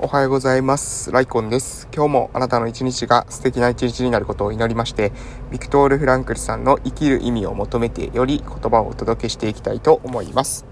おはようございます。ライコンです。今日もあなたの一日が素敵な一日になることを祈りまして、ビクトール・フランクルさんの生きる意味を求めてより言葉をお届けしていきたいと思います。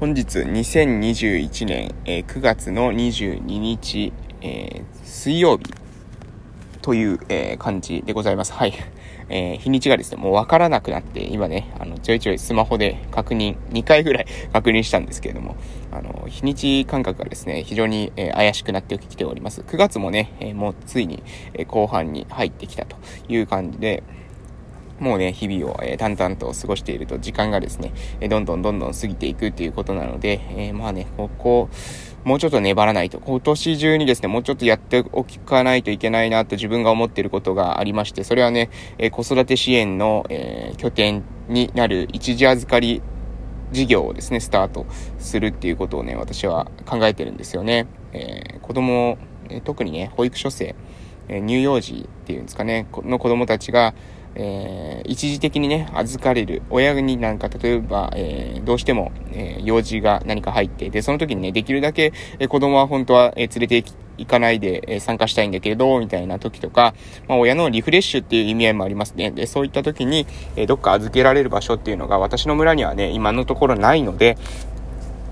本日2021年、え9月の22日、え水曜日という、え感じでございます。はい。えー日にちがですね、もうわからなくなって、今ね、あの、ちょいちょいスマホで確認、2回ぐらい確認したんですけれども、あの、日にち感覚がですね、非常に、えー怪しくなってきております。9月もね、えもうついに、え後半に入ってきたという感じで、もうね、日々を、えー淡々と過ごしていると時間がですね、えーどんどんどんどん過ぎていくっていうことなので、えーまあね、ここ、もうちょっと粘らないと、今年中にですね、もうちょっとやっておかないといけないなと自分が思っていることがありまして、それはね、え子育て支援の、えー拠点になる一時預かり事業をですね、スタートするっていうことをね、私は考えてるんですよね。えー子供、え特にね、保育所生、え乳幼児っていうんですかね、の子供たちが、えー一時的にね、預かれる。親になんか、例えば、えーどうしても、えー用事が何か入って、で、その時にね、できるだけ、えー子供は本当は、えー連れて行かないで、えー参加したいんだけれど、みたいな時とか、まあ、親のリフレッシュっていう意味合いもありますね。で、そういった時に、えーどっか預けられる場所っていうのが、私の村にはね、今のところないので、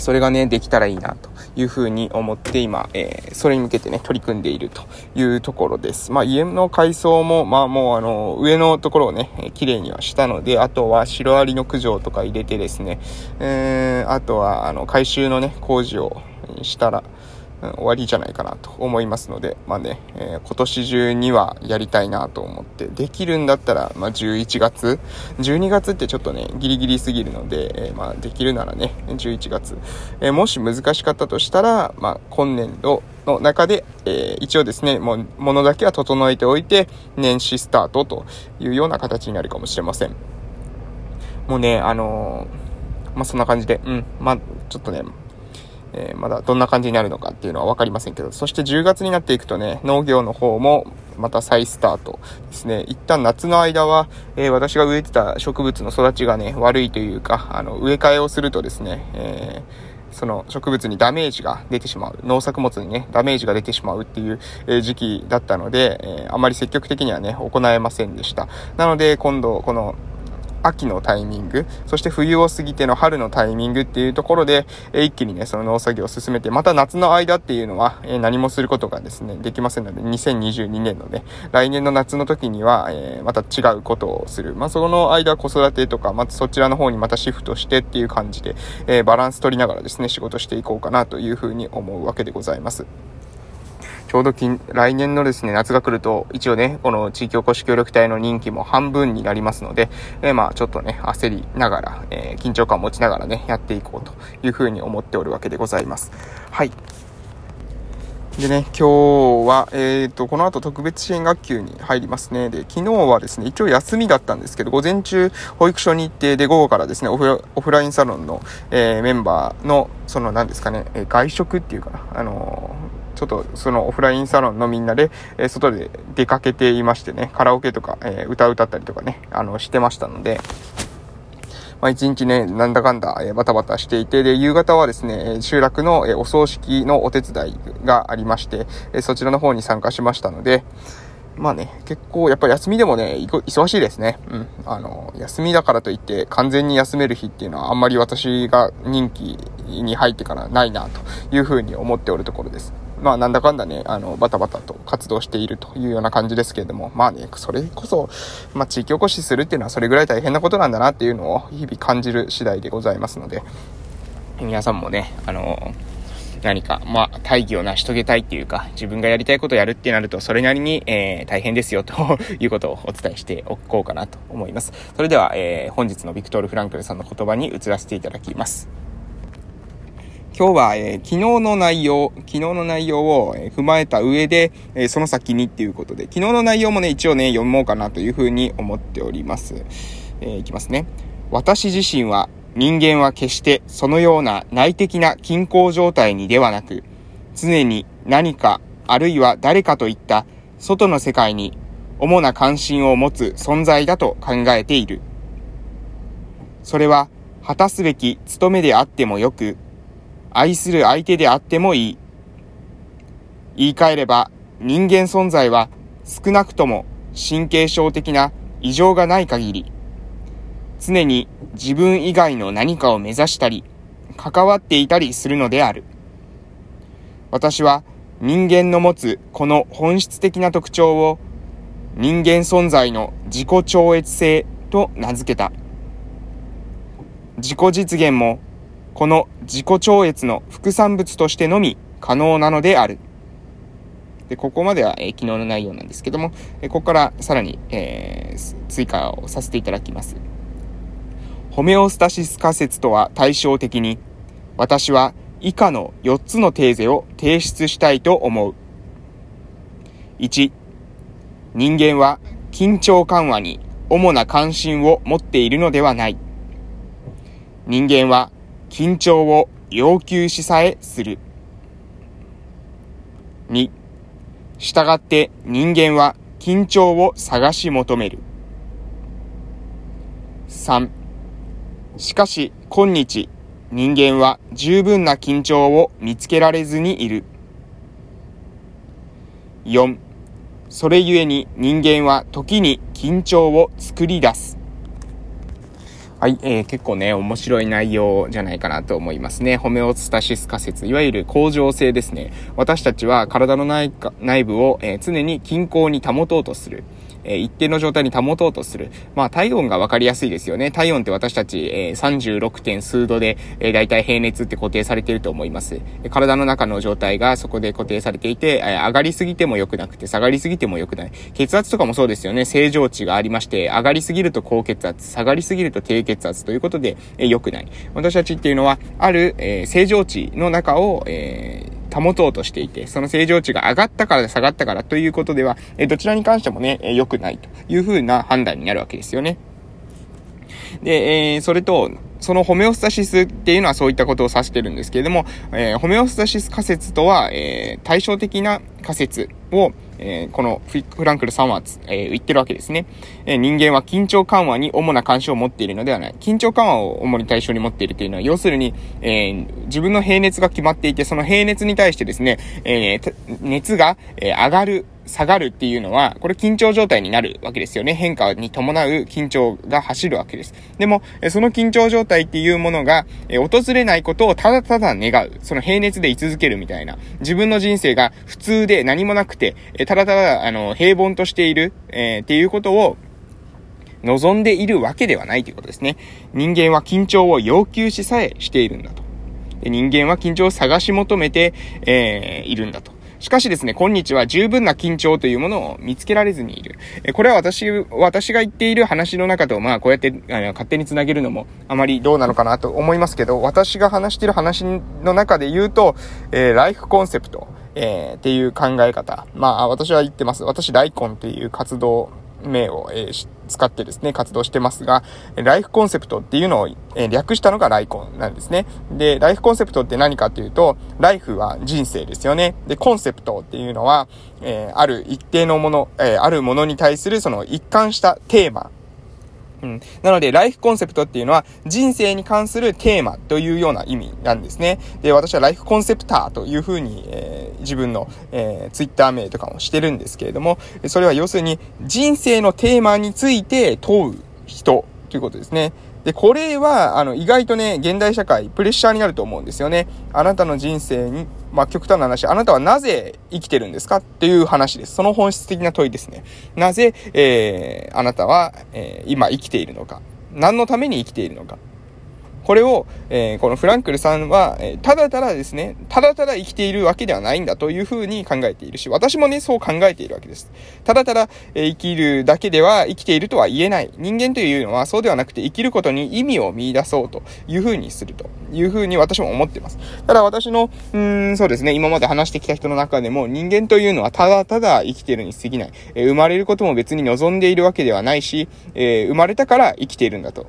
それがね、できたらいいな、というふうに思って今、えーそれに向けてね、取り組んでいるというところです。まあ、家の改装も、まあ、もうあの、上のところをね、綺麗にはしたので、あとはシロアリの駆除とか入れてですね、えーあとは、あの、改修のね、工事をしたら、うん終わりじゃないかなと思いますので、まあね、えー今年中にはやりたいなと思って、できるんだったら、まあ11月、12月ってちょっとね、ギリギリすぎるので、えーまあできるならね、11月、えーもし難しかったとしたら、まあ今年度の中で、え一応ですね、もう、ものだけは整えておいて、年始スタートというような形になるかもしれません。もうね、あのまあそんな感じで、うん、まあちょっとね、えーまだどんな感じになるのかっていうのは分かりませんけど、そして10月になっていくとね、農業の方もまた再スタートですね。一旦夏の間は、えー私が植えてた植物の育ちがね、悪いというか、あの、植え替えをするとですね、えーその植物にダメージが出てしまう。農作物にね、ダメージが出てしまうっていう、時期だったので、えあまり積極的にはね、行えませんでした。なので、今度、この、秋のタイミング、そして冬を過ぎての春のタイミングっていうところで、え一気にね、その農作業を進めて、また夏の間っていうのは、え何もすることがですね、できませんので、2022年のね、来年の夏の時には、えまた違うことをする。まあ、その間子育てとか、またそちらの方にまたシフトしてっていう感じで、えバランス取りながらですね、仕事していこうかなというふうに思うわけでございます。ちょうど近来年のですね、夏が来ると、一応ね、この地域おこし協力隊の任期も半分になりますので、えーまあちょっとね、焦りながら、えー緊張感を持ちながらね、やっていこうというふうに思っておるわけでございます。はい。でね、今日は、えっ、と、この後特別支援学級に入りますね。で、昨日はですね、一応休みだったんですけど、午前中、保育所に行って、で、午後からですね、オフラオフラインサロンの、えーメンバーの、その、何ですかね、え外食っていうかな、あのーちょっとそのオフラインサロンのみんなで、え外で出かけていましてね、カラオケとか、えー歌歌ったりとかね、あの、してましたので、まあ、一日ね、なんだかんだ、えーバタバタしていて、で、夕方はですね、え集落の、えお葬式のお手伝いがありまして、えそちらの方に参加しましたので、まあね、結構、やっぱり休みでもね、忙しいですね。うん。あの、休みだからといって、完全に休める日っていうのは、あんまり私が任期に入ってからないな、というふうに思っておるところです。まあ、なんだかんだね、あの、バタバタと活動しているというような感じですけれども、まあね、それこそ、まあ、地域おこしするっていうのはそれぐらい大変なことなんだなっていうのを日々感じる次第でございますので、皆さんもね、あの、何か、まあ、大義を成し遂げたいっていうか、自分がやりたいことをやるってなると、それなりに、えー、大変ですよ、ということをお伝えしておこうかなと思います。それでは、えー、本日のビクトール・フランクルさんの言葉に移らせていただきます。今日は、えー昨日の内容、昨日の内容を、えー踏まえた上で、えーその先にっていうことで、昨日の内容もね、一応ね、読もうかなというふうに思っております。えーいきますね。私自身は、人間は決してそのような内的な均衡状態にではなく、常に何か、あるいは誰かといった外の世界に主な関心を持つ存在だと考えている。それは、果たすべき務めであってもよく、愛する相手であってもいい。言い換えれば人間存在は少なくとも神経症的な異常がない限り、常に自分以外の何かを目指したり、関わっていたりするのである。私は人間の持つこの本質的な特徴を人間存在の自己超越性と名付けた。自己実現もこの自己超越の副産物としてのみ可能なのである。で、ここまでは、えー、昨日の内容なんですけども、えー、ここからさらに、えー、追加をさせていただきます。ホメオスタシス仮説とは対照的に、私は以下の4つのテーゼを提出したいと思う。1、人間は緊張緩和に主な関心を持っているのではない。人間は緊張を要求しさえする。2、従って人間は緊張を探し求める。3. しかし今日人間は十分な緊張を見つけられずにいる。4. それゆえに人間は時に緊張を作り出す。はい、えー、結構ね、面白い内容じゃないかなと思いますね。ホメオスタシス仮説、いわゆる恒常性ですね。私たちは体の内内部を、えー、常に均衡に保とうとする。え一定の状態に保とうとする。まあ、体温がわかりやすいですよね。体温って私たち、えー、36. 点数度で、えー、大体平熱って固定されていると思います。体の中の状態がそこで固定されていて、えー、上がりすぎても良くなくて、下がりすぎても良くない。血圧とかもそうですよね。正常値がありまして、上がりすぎると高血圧、下がりすぎると低血圧ということで、え、良くない。私たちっていうのは、ある、えー、正常値の中を、えー、保とうとしていて、その正常値が上がったから下がったからということでは、えどちらに関してもね、良くないというふうな判断になるわけですよね。で、えー、それと、そのホメオスタシスっていうのはそういったことを指してるんですけれども、えー、ホメオスタシス仮説とは、えー、対照的な仮説を、えー、このフランクルさんは、えー、言ってるわけですね、えー。人間は緊張緩和に主な関心を持っているのではない。緊張緩和を主に対象に持っているというのは、要するに、えー、自分の平熱が決まっていて、その平熱に対してですね、えー、熱が、えー、上がる、下がるっていうのは、これ緊張状態になるわけですよね。変化に伴う緊張が走るわけです。でも、その緊張状態っていうものが、訪れないことをただただ願う。その平熱で居続けるみたいな。自分の人生が普通で何もなくて、ただただ、あの、平凡としている、えー、っていうことを、望んでいるわけではないということですね。人間は緊張を要求しさえしているんだと。人間は緊張を探し求めて、えー、いるんだと。しかしですね、今日は十分な緊張というものを見つけられずにいる。えこれは私、私が言っている話の中と、まあ、こうやってあの勝手に繋げるのもあまりどうなのかなと思いますけど、私が話している話の中で言うと、えー、ライフコンセプト、えー、っていう考え方。まあ、私は言ってます。私、ライコンっていう活動名を、えー、使ってですね、活動してますが、ライフコンセプトっていうのを、え、略したのがライコンなんですね。で、ライフコンセプトって何かっていうと、ライフは人生ですよね。で、コンセプトっていうのは、えー、ある一定のもの、えあるものに対するその一貫したテーマうん。なので、ライフコンセプトっていうのは、人生に関するテーマというような意味なんですね。で、私はライフコンセプターというふうに、えー、自分の、えー、ツイッター名とかもしてるんですけれども、それは要するに、人生のテーマについて問う人ということですね。で、これは、あの、意外とね、現代社会、プレッシャーになると思うんですよね。あなたの人生に、まあ、極端な話、あなたはなぜ生きてるんですか？っていう話です。その本質的な問いですね。なぜ、えー、あなたは、えー、今生きているのか。何のために生きているのか。これを、えー、このフランクルさんは、えー、ただただですね、ただただ生きているわけではないんだというふうに考えているし、私もね、そう考えているわけです。ただただ、えー、生きるだけでは生きているとは言えない。人間というのはそうではなくて生きることに意味を見出そうというふうにするというふうに私も思っています。ただ私の、うーん、そうですね、今まで話してきた人の中でも人間というのはただただ生きているに過ぎない。え生まれることも別に望んでいるわけではないし、えー生まれたから生きているんだと。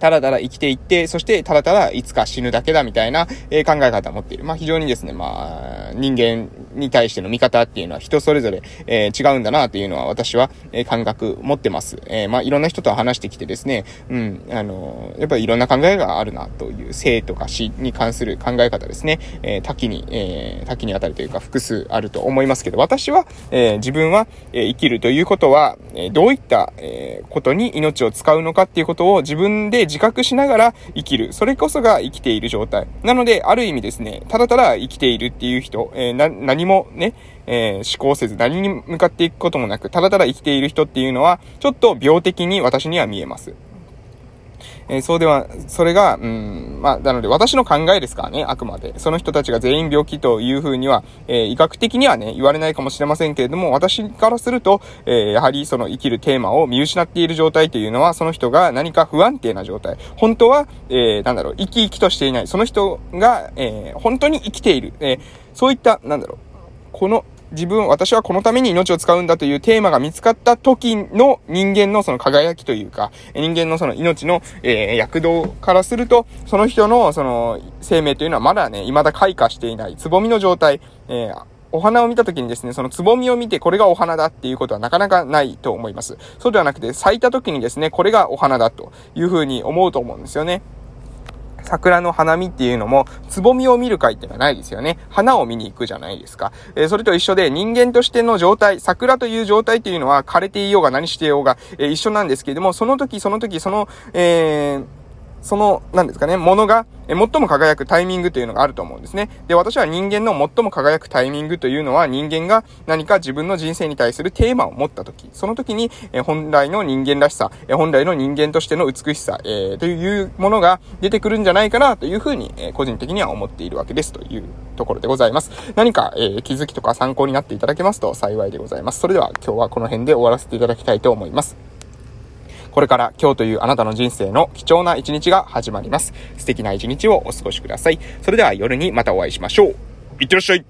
ただただ生きていって、そしてただただいつか死ぬだけだみたいな、え、考え方を持っている。まあ非常にですね、まあ人間に対しての見方っていうのは人それぞれ、えー、違うんだなというのは私は、えー、感覚持ってます。えー、まあ、いろんな人と話してきてですね、うん、あのやっぱりいろんな考えがあるなという生とか死に関する考え方ですね、えー、多岐に、えー、多岐にあたりというか複数あると思いますけど、私は、え、自分は、え、生きるということは、え、どういった、え、ことに命を使うのかっていうことを自分で自覚しながら生きる。それこそが生きている状態。なので、ある意味ですね、ただただ生きているっていう人、えー、な、何もね、えー、思考せず何に向かっていくこともなく、ただただ生きている人っていうのは、ちょっと病的に私には見えます。えー、そうでは、それが、うん、まあ、なので私の考えですからね、あくまで。その人たちが全員病気というふうには、えー、医学的にはね、言われないかもしれませんけれども、私からすると、えー、やはりその生きるテーマを見失っている状態というのは、その人が何か不安定な状態。本当は、えー、なんだろう、生き生きとしていない。その人が、えー、本当に生きている。えー、そういった、なんだろう、この自分、私はこのために命を使うんだというテーマが見つかった時の人間のその輝きというか、人間のその命の、えー、躍動からすると、その人のその生命というのはまだね、未だ開花していない、つぼみの状態、えーお花を見た時にですね、そのつぼみを見てこれがお花だっていうことはなかなかないと思います。そうではなくて、咲いた時にですね、これがお花だというふうに思うと思うんですよね。桜の花見っていうのも、つぼみを見る会っていうのはないですよね。花を見に行くじゃないですか。えー、それと一緒で人間としての状態、桜という状態っていうのは枯れていようが何していようが、えー、一緒なんですけれども、その時その時その、えー、その、何ですかね、ものが、え、最も輝くタイミングというのがあると思うんですね。で、私は人間の最も輝くタイミングというのは、人間が何か自分の人生に対するテーマを持った時、その時に、え、本来の人間らしさ、え、本来の人間としての美しさ、えー、というものが出てくるんじゃないかなというふうに、え個人的には思っているわけですというところでございます。何か、えー、気づきとか参考になっていただけますと幸いでございます。それでは今日はこの辺で終わらせていただきたいと思います。これから今日というあなたの人生の貴重な一日が始まります。素敵な一日をお過ごしください。それでは夜にまたお会いしましょう。いってらっしゃい